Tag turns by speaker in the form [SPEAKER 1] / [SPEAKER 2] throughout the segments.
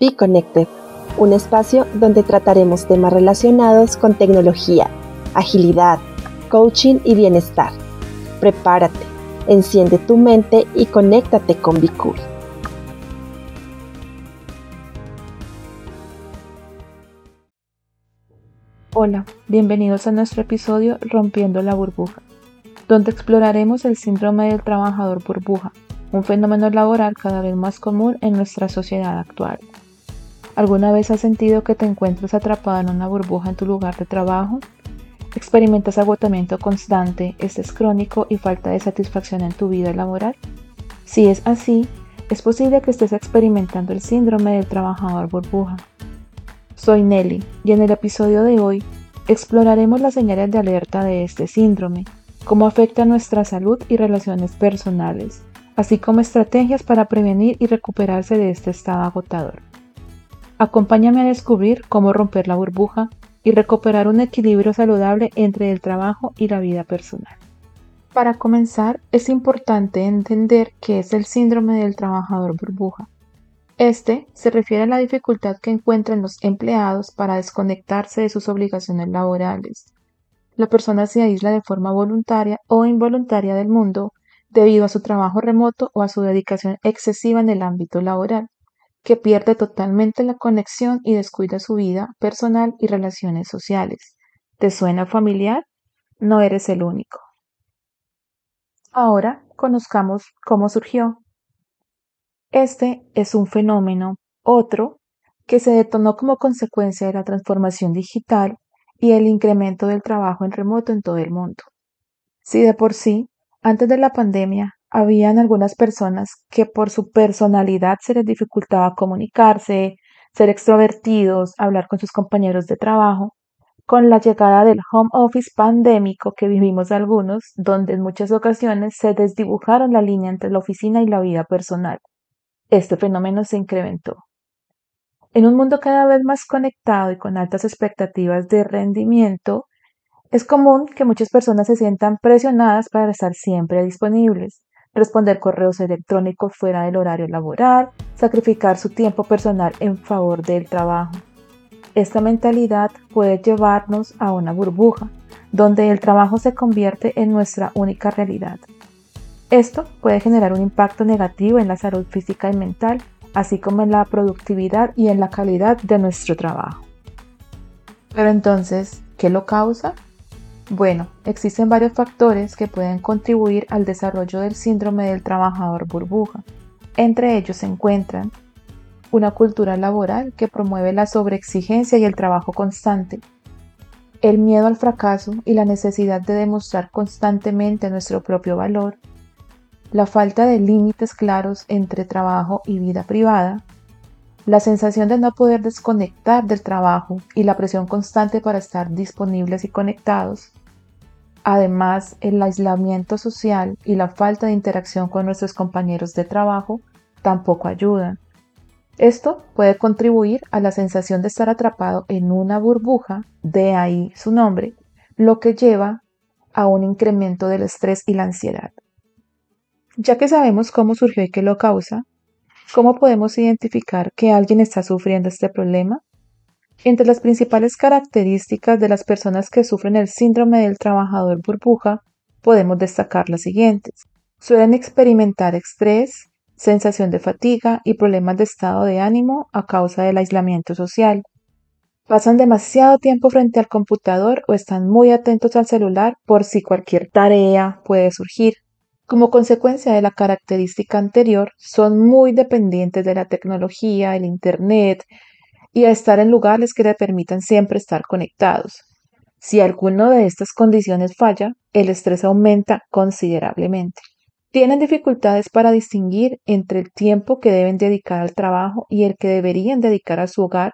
[SPEAKER 1] Be Connected, un espacio donde trataremos temas relacionados con tecnología, agilidad, coaching y bienestar. Prepárate, enciende tu mente y conéctate con Cool.
[SPEAKER 2] Hola, bienvenidos a nuestro episodio Rompiendo la burbuja, donde exploraremos el síndrome del trabajador burbuja, un fenómeno laboral cada vez más común en nuestra sociedad actual. ¿Alguna vez has sentido que te encuentras atrapado en una burbuja en tu lugar de trabajo? ¿Experimentas agotamiento constante, estrés crónico y falta de satisfacción en tu vida laboral? Si es así, es posible que estés experimentando el síndrome del trabajador burbuja. Soy Nelly y en el episodio de hoy exploraremos las señales de alerta de este síndrome, cómo afecta nuestra salud y relaciones personales, así como estrategias para prevenir y recuperarse de este estado agotador. Acompáñame a descubrir cómo romper la burbuja y recuperar un equilibrio saludable entre el trabajo y la vida personal. Para comenzar, es importante entender qué es el síndrome del trabajador burbuja. Este se refiere a la dificultad que encuentran los empleados para desconectarse de sus obligaciones laborales. La persona se aísla de forma voluntaria o involuntaria del mundo debido a su trabajo remoto o a su dedicación excesiva en el ámbito laboral, que pierde totalmente la conexión y descuida su vida personal y relaciones sociales. ¿Te suena familiar? No eres el único. Ahora conozcamos cómo surgió. Este es un fenómeno, otro, que se detonó como consecuencia de la transformación digital y el incremento del trabajo en remoto en todo el mundo. Si de por sí antes de la pandemia, habían algunas personas que por su personalidad se les dificultaba comunicarse, ser extrovertidos, hablar con sus compañeros de trabajo. Con la llegada del home office pandémico que vivimos algunos, donde en muchas ocasiones se desdibujaron la línea entre la oficina y la vida personal, este fenómeno se incrementó. En un mundo cada vez más conectado y con altas expectativas de rendimiento, es común que muchas personas se sientan presionadas para estar siempre disponibles, responder correos electrónicos fuera del horario laboral, sacrificar su tiempo personal en favor del trabajo. Esta mentalidad puede llevarnos a una burbuja, donde el trabajo se convierte en nuestra única realidad. Esto puede generar un impacto negativo en la salud física y mental, así como en la productividad y en la calidad de nuestro trabajo. Pero entonces, ¿qué lo causa? Bueno, existen varios factores que pueden contribuir al desarrollo del síndrome del trabajador burbuja. Entre ellos se encuentran una cultura laboral que promueve la sobreexigencia y el trabajo constante, el miedo al fracaso y la necesidad de demostrar constantemente nuestro propio valor, la falta de límites claros entre trabajo y vida privada, la sensación de no poder desconectar del trabajo y la presión constante para estar disponibles y conectados. Además, el aislamiento social y la falta de interacción con nuestros compañeros de trabajo tampoco ayudan. Esto puede contribuir a la sensación de estar atrapado en una burbuja, de ahí su nombre, lo que lleva a un incremento del estrés y la ansiedad. Ya que sabemos cómo surgió y qué lo causa, ¿Cómo podemos identificar que alguien está sufriendo este problema? Entre las principales características de las personas que sufren el síndrome del trabajador burbuja, podemos destacar las siguientes. Suelen experimentar estrés, sensación de fatiga y problemas de estado de ánimo a causa del aislamiento social. Pasan demasiado tiempo frente al computador o están muy atentos al celular por si cualquier tarea puede surgir. Como consecuencia de la característica anterior, son muy dependientes de la tecnología, el Internet y a estar en lugares que le permitan siempre estar conectados. Si alguna de estas condiciones falla, el estrés aumenta considerablemente. Tienen dificultades para distinguir entre el tiempo que deben dedicar al trabajo y el que deberían dedicar a su hogar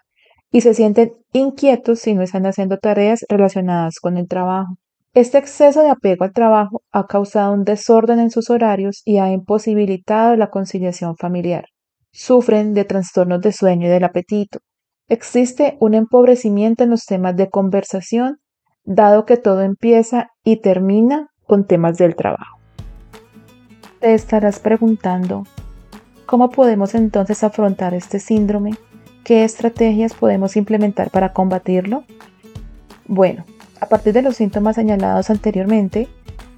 [SPEAKER 2] y se sienten inquietos si no están haciendo tareas relacionadas con el trabajo. Este exceso de apego al trabajo ha causado un desorden en sus horarios y ha imposibilitado la conciliación familiar. Sufren de trastornos de sueño y del apetito. Existe un empobrecimiento en los temas de conversación, dado que todo empieza y termina con temas del trabajo. Te estarás preguntando, ¿cómo podemos entonces afrontar este síndrome? ¿qué estrategias podemos implementar para combatirlo? Bueno, a partir de los síntomas señalados anteriormente,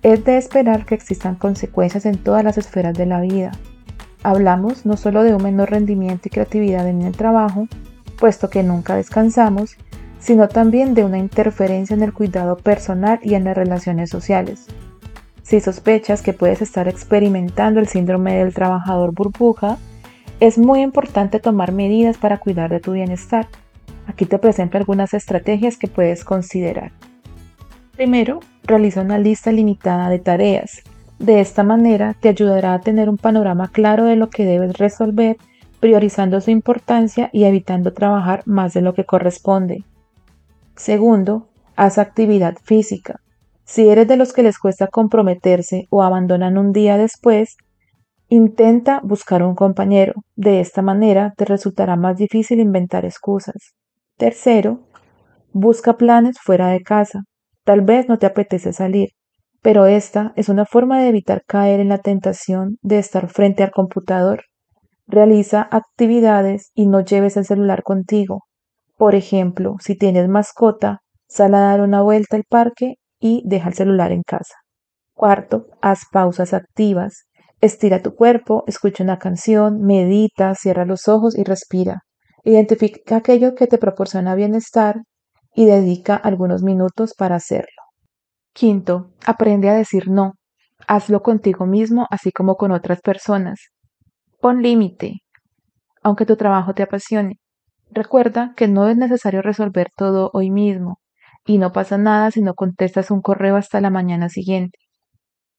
[SPEAKER 2] es de esperar que existan consecuencias en todas las esferas de la vida. Hablamos no solo de un menor rendimiento y creatividad en el trabajo, puesto que nunca descansamos, sino también de una interferencia en el cuidado personal y en las relaciones sociales. Si sospechas que puedes estar experimentando el síndrome del trabajador burbuja, es muy importante tomar medidas para cuidar de tu bienestar. Aquí te presento algunas estrategias que puedes considerar. Primero, realiza una lista limitada de tareas. De esta manera te ayudará a tener un panorama claro de lo que debes resolver, priorizando su importancia y evitando trabajar más de lo que corresponde. Segundo, haz actividad física. Si eres de los que les cuesta comprometerse o abandonan un día después, intenta buscar un compañero. De esta manera te resultará más difícil inventar excusas. Tercero, busca planes fuera de casa. Tal vez no te apetece salir, pero esta es una forma de evitar caer en la tentación de estar frente al computador. Realiza actividades y no lleves el celular contigo. Por ejemplo, si tienes mascota, sal a dar una vuelta al parque y deja el celular en casa. Cuarto, haz pausas activas. Estira tu cuerpo, escucha una canción, medita, cierra los ojos y respira. Identifica aquello que te proporciona bienestar y dedica algunos minutos para hacerlo. Quinto, aprende a decir no. Hazlo contigo mismo así como con otras personas. Pon límite, aunque tu trabajo te apasione. Recuerda que no es necesario resolver todo hoy mismo y no pasa nada si no contestas un correo hasta la mañana siguiente.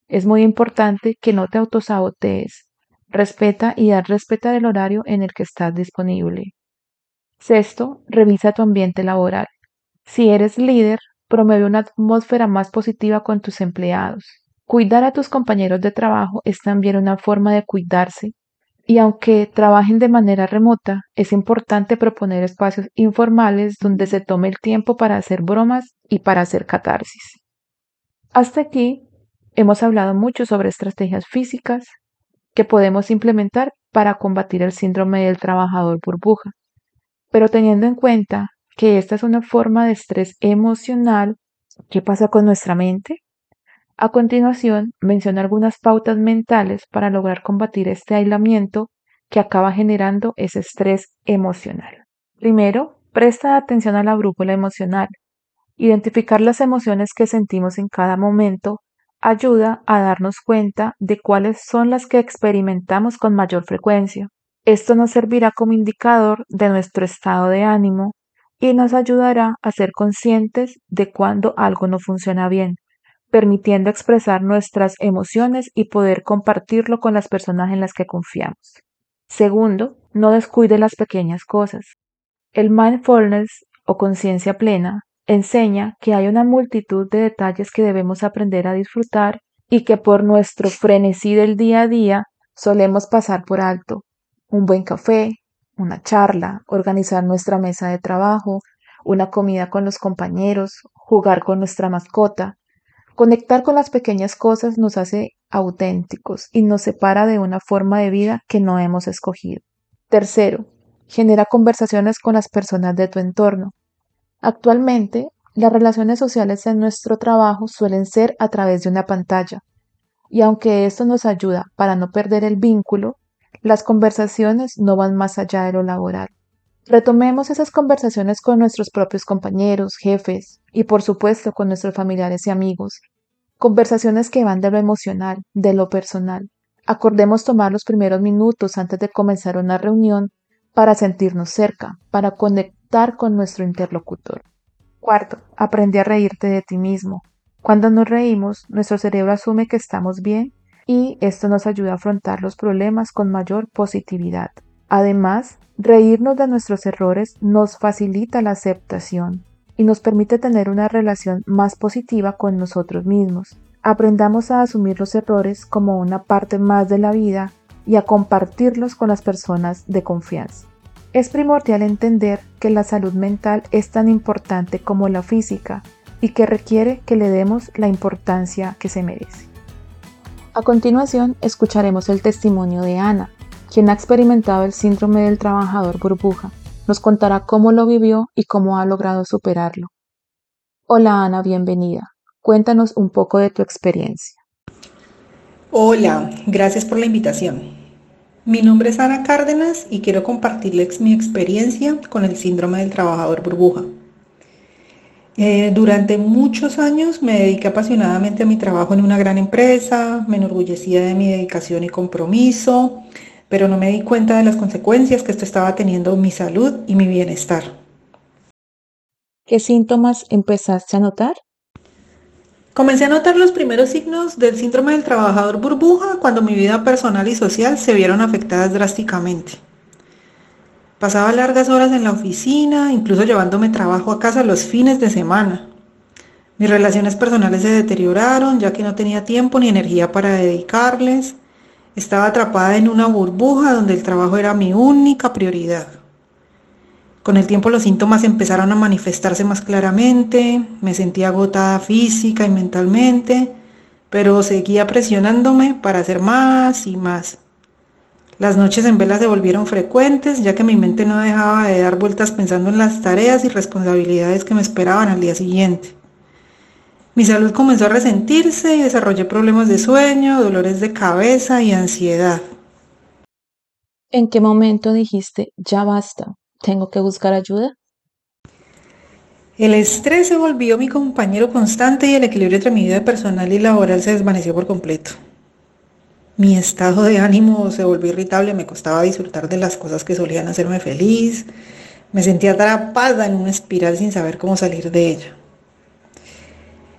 [SPEAKER 2] Es muy importante que no te autosabotees. Respeta y haz respetar el horario en el que estás disponible. Sexto, revisa tu ambiente laboral. Si eres líder, promueve una atmósfera más positiva con tus empleados. Cuidar a tus compañeros de trabajo es también una forma de cuidarse y aunque trabajen de manera remota, es importante proponer espacios informales donde se tome el tiempo para hacer bromas y para hacer catarsis. Hasta aquí hemos hablado mucho sobre estrategias físicas que podemos implementar para combatir el síndrome del trabajador burbuja. Pero teniendo en cuenta que esta es una forma de estrés emocional, ¿qué pasa con nuestra mente? A continuación, menciona algunas pautas mentales para lograr combatir este aislamiento que acaba generando ese estrés emocional. Primero, presta atención a la brújula emocional. Identificar las emociones que sentimos en cada momento ayuda a darnos cuenta de cuáles son las que experimentamos con mayor frecuencia. Esto nos servirá como indicador de nuestro estado de ánimo y nos ayudará a ser conscientes de cuando algo no funciona bien permitiendo expresar nuestras emociones y poder compartirlo con las personas en las que confiamos. Segundo, no descuide las pequeñas cosas. El mindfulness o conciencia plena enseña que hay una multitud de detalles que debemos aprender a disfrutar y que por nuestro frenesí del día a día solemos pasar por alto. Un buen café, una charla, organizar nuestra mesa de trabajo, una comida con los compañeros, jugar con nuestra mascota, Conectar con las pequeñas cosas nos hace auténticos y nos separa de una forma de vida que no hemos escogido. Tercero, genera conversaciones con las personas de tu entorno. Actualmente, las relaciones sociales en nuestro trabajo suelen ser a través de una pantalla, y aunque esto nos ayuda para no perder el vínculo, las conversaciones no van más allá de lo laboral. Retomemos esas conversaciones con nuestros propios compañeros, jefes y por supuesto con nuestros familiares y amigos. Conversaciones que van de lo emocional, de lo personal. Acordemos tomar los primeros minutos antes de comenzar una reunión para sentirnos cerca, para conectar con nuestro interlocutor. Cuarto, aprende a reírte de ti mismo. Cuando nos reímos, nuestro cerebro asume que estamos bien y esto nos ayuda a afrontar los problemas con mayor positividad. Además, reírnos de nuestros errores nos facilita la aceptación y nos permite tener una relación más positiva con nosotros mismos. Aprendamos a asumir los errores como una parte más de la vida y a compartirlos con las personas de confianza. Es primordial entender que la salud mental es tan importante como la física y que requiere que le demos la importancia que se merece. A continuación, escucharemos el testimonio de Ana, quien ha experimentado el síndrome del trabajador burbuja. nos contará cómo lo vivió y cómo ha logrado superarlo. Hola Ana, bienvenida. Cuéntanos un poco de tu experiencia.
[SPEAKER 3] Hola, gracias por la invitación. Mi nombre es Ana Cárdenas y quiero compartirles mi experiencia con el síndrome del trabajador burbuja. Eh, durante muchos años me dediqué apasionadamente a mi trabajo en una gran empresa, me enorgullecía de mi dedicación y compromiso, pero no me di cuenta de las consecuencias que esto estaba teniendo en mi salud y mi bienestar.
[SPEAKER 2] ¿Qué síntomas empezaste a notar?
[SPEAKER 3] Comencé a notar los primeros signos del síndrome del trabajador burbuja cuando mi vida personal y social se vieron afectadas drásticamente. Pasaba largas horas en la oficina, incluso llevándome trabajo a casa los fines de semana. Mis relaciones personales se deterioraron ya que no tenía tiempo ni energía para dedicarles. Estaba atrapada en una burbuja donde el trabajo era mi única prioridad. Con el tiempo los síntomas empezaron a manifestarse más claramente, me sentía agotada física y mentalmente, pero seguía presionándome para hacer más y más. Las noches en vela se volvieron frecuentes, ya que mi mente no dejaba de dar vueltas pensando en las tareas y responsabilidades que me esperaban al día siguiente. Mi salud comenzó a resentirse y desarrollé problemas de sueño, dolores de cabeza y ansiedad.
[SPEAKER 2] ¿En qué momento dijiste, ya basta? ¿Tengo que buscar ayuda?
[SPEAKER 3] El estrés se volvió mi compañero constante y el equilibrio entre mi vida personal y laboral se desvaneció por completo. Mi estado de ánimo se volvió irritable, me costaba disfrutar de las cosas que solían hacerme feliz, me sentía atrapada en una espiral sin saber cómo salir de ella.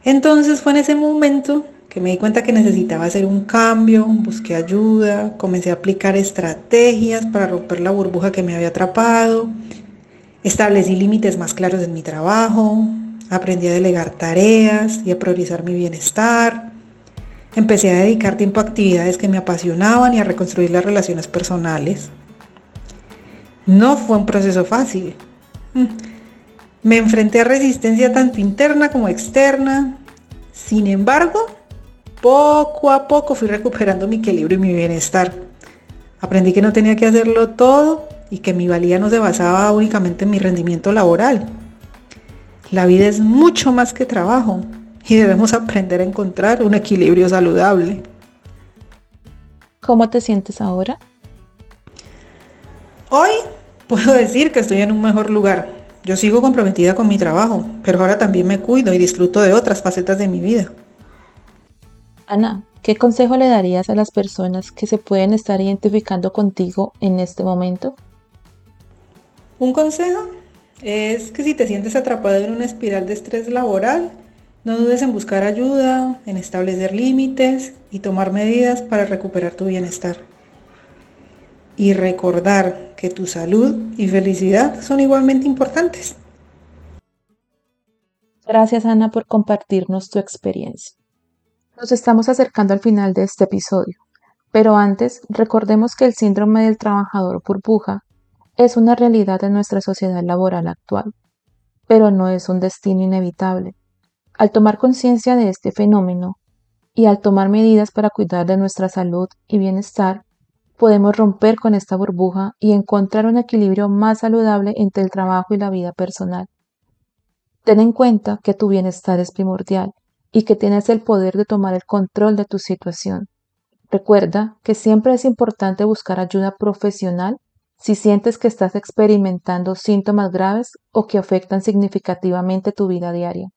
[SPEAKER 3] Entonces fue en ese momento que me di cuenta que necesitaba hacer un cambio, busqué ayuda, comencé a aplicar estrategias para romper la burbuja que me había atrapado, establecí límites más claros en mi trabajo, aprendí a delegar tareas y a priorizar mi bienestar, empecé a dedicar tiempo a actividades que me apasionaban y a reconstruir las relaciones personales. No fue un proceso fácil. Me enfrenté a resistencia tanto interna como externa. Sin embargo, poco a poco fui recuperando mi equilibrio y mi bienestar. Aprendí que no tenía que hacerlo todo y que mi valía no se basaba únicamente en mi rendimiento laboral. La vida es mucho más que trabajo y debemos aprender a encontrar un equilibrio saludable.
[SPEAKER 2] ¿Cómo te sientes ahora?
[SPEAKER 3] Hoy puedo decir que estoy en un mejor lugar. Yo sigo comprometida con mi trabajo, pero ahora también me cuido y disfruto de otras facetas de mi vida.
[SPEAKER 2] Ana, ¿qué consejo le darías a las personas que se pueden estar identificando contigo en este momento?
[SPEAKER 3] Un consejo es que si te sientes atrapado en una espiral de estrés laboral, no dudes en buscar ayuda, en establecer límites y tomar medidas para recuperar tu bienestar. Y recordar que tu salud y felicidad son igualmente importantes.
[SPEAKER 2] Gracias Ana por compartirnos tu experiencia. Nos estamos acercando al final de este episodio, pero antes recordemos que el síndrome del trabajador burbuja es una realidad en nuestra sociedad laboral actual, pero no es un destino inevitable. Al tomar conciencia de este fenómeno y al tomar medidas para cuidar de nuestra salud y bienestar, podemos romper con esta burbuja y encontrar un equilibrio más saludable entre el trabajo y la vida personal. Ten en cuenta que tu bienestar es primordial y que tienes el poder de tomar el control de tu situación. Recuerda que siempre es importante buscar ayuda profesional si sientes que estás experimentando síntomas graves o que afectan significativamente tu vida diaria.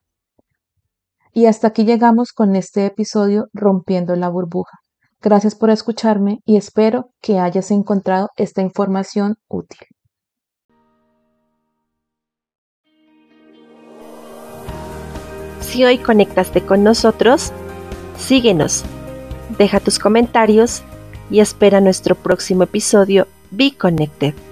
[SPEAKER 2] Y hasta aquí llegamos con este episodio Rompiendo la burbuja. Gracias por escucharme y espero que hayas encontrado esta información útil.
[SPEAKER 1] Si hoy conectaste con nosotros, síguenos, deja tus comentarios y espera nuestro próximo episodio Be Connected.